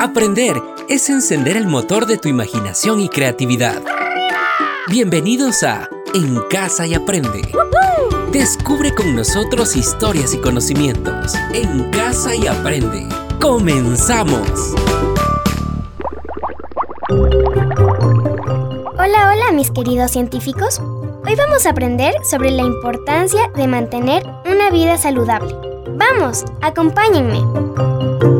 Aprender es encender el motor de tu imaginación y creatividad. Bienvenidos a En Casa y Aprende. Descubre con nosotros historias y conocimientos. En Casa y Aprende. ¡Comenzamos! Hola, hola mis queridos científicos. Hoy vamos a aprender sobre la importancia de mantener una vida saludable. Vamos, acompáñenme.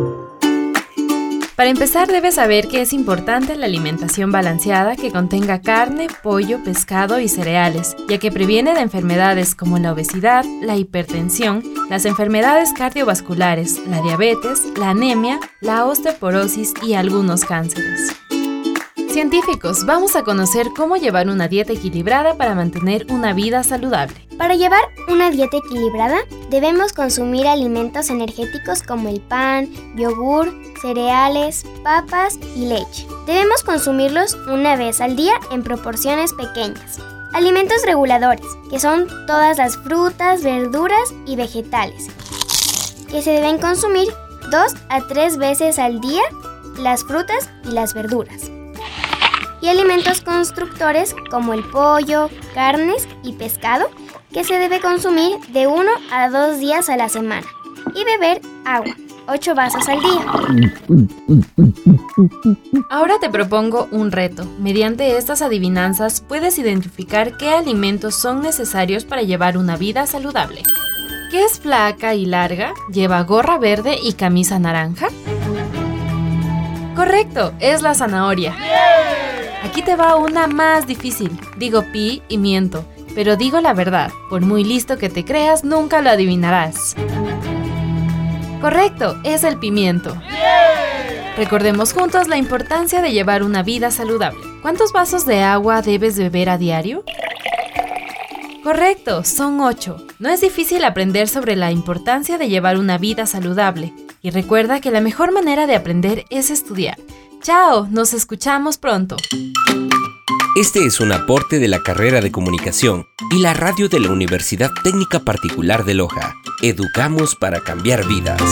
Para empezar debes saber que es importante la alimentación balanceada que contenga carne, pollo, pescado y cereales, ya que previene de enfermedades como la obesidad, la hipertensión, las enfermedades cardiovasculares, la diabetes, la anemia, la osteoporosis y algunos cánceres. Científicos, vamos a conocer cómo llevar una dieta equilibrada para mantener una vida saludable. Para llevar una dieta equilibrada, debemos consumir alimentos energéticos como el pan, yogur, cereales, papas y leche. Debemos consumirlos una vez al día en proporciones pequeñas. Alimentos reguladores, que son todas las frutas, verduras y vegetales, que se deben consumir dos a tres veces al día las frutas y las verduras y alimentos constructores como el pollo, carnes y pescado que se debe consumir de 1 a 2 días a la semana y beber agua, 8 vasos al día. Ahora te propongo un reto. Mediante estas adivinanzas puedes identificar qué alimentos son necesarios para llevar una vida saludable. ¿Qué es flaca y larga? ¿Lleva gorra verde y camisa naranja? Correcto, es la zanahoria. Aquí te va una más difícil. Digo pi y miento, pero digo la verdad. Por muy listo que te creas, nunca lo adivinarás. Correcto, es el pimiento. Recordemos juntos la importancia de llevar una vida saludable. ¿Cuántos vasos de agua debes beber a diario? Correcto, son 8. No es difícil aprender sobre la importancia de llevar una vida saludable. Y recuerda que la mejor manera de aprender es estudiar. Chao, nos escuchamos pronto. Este es un aporte de la carrera de comunicación y la radio de la Universidad Técnica Particular de Loja. Educamos para cambiar vidas.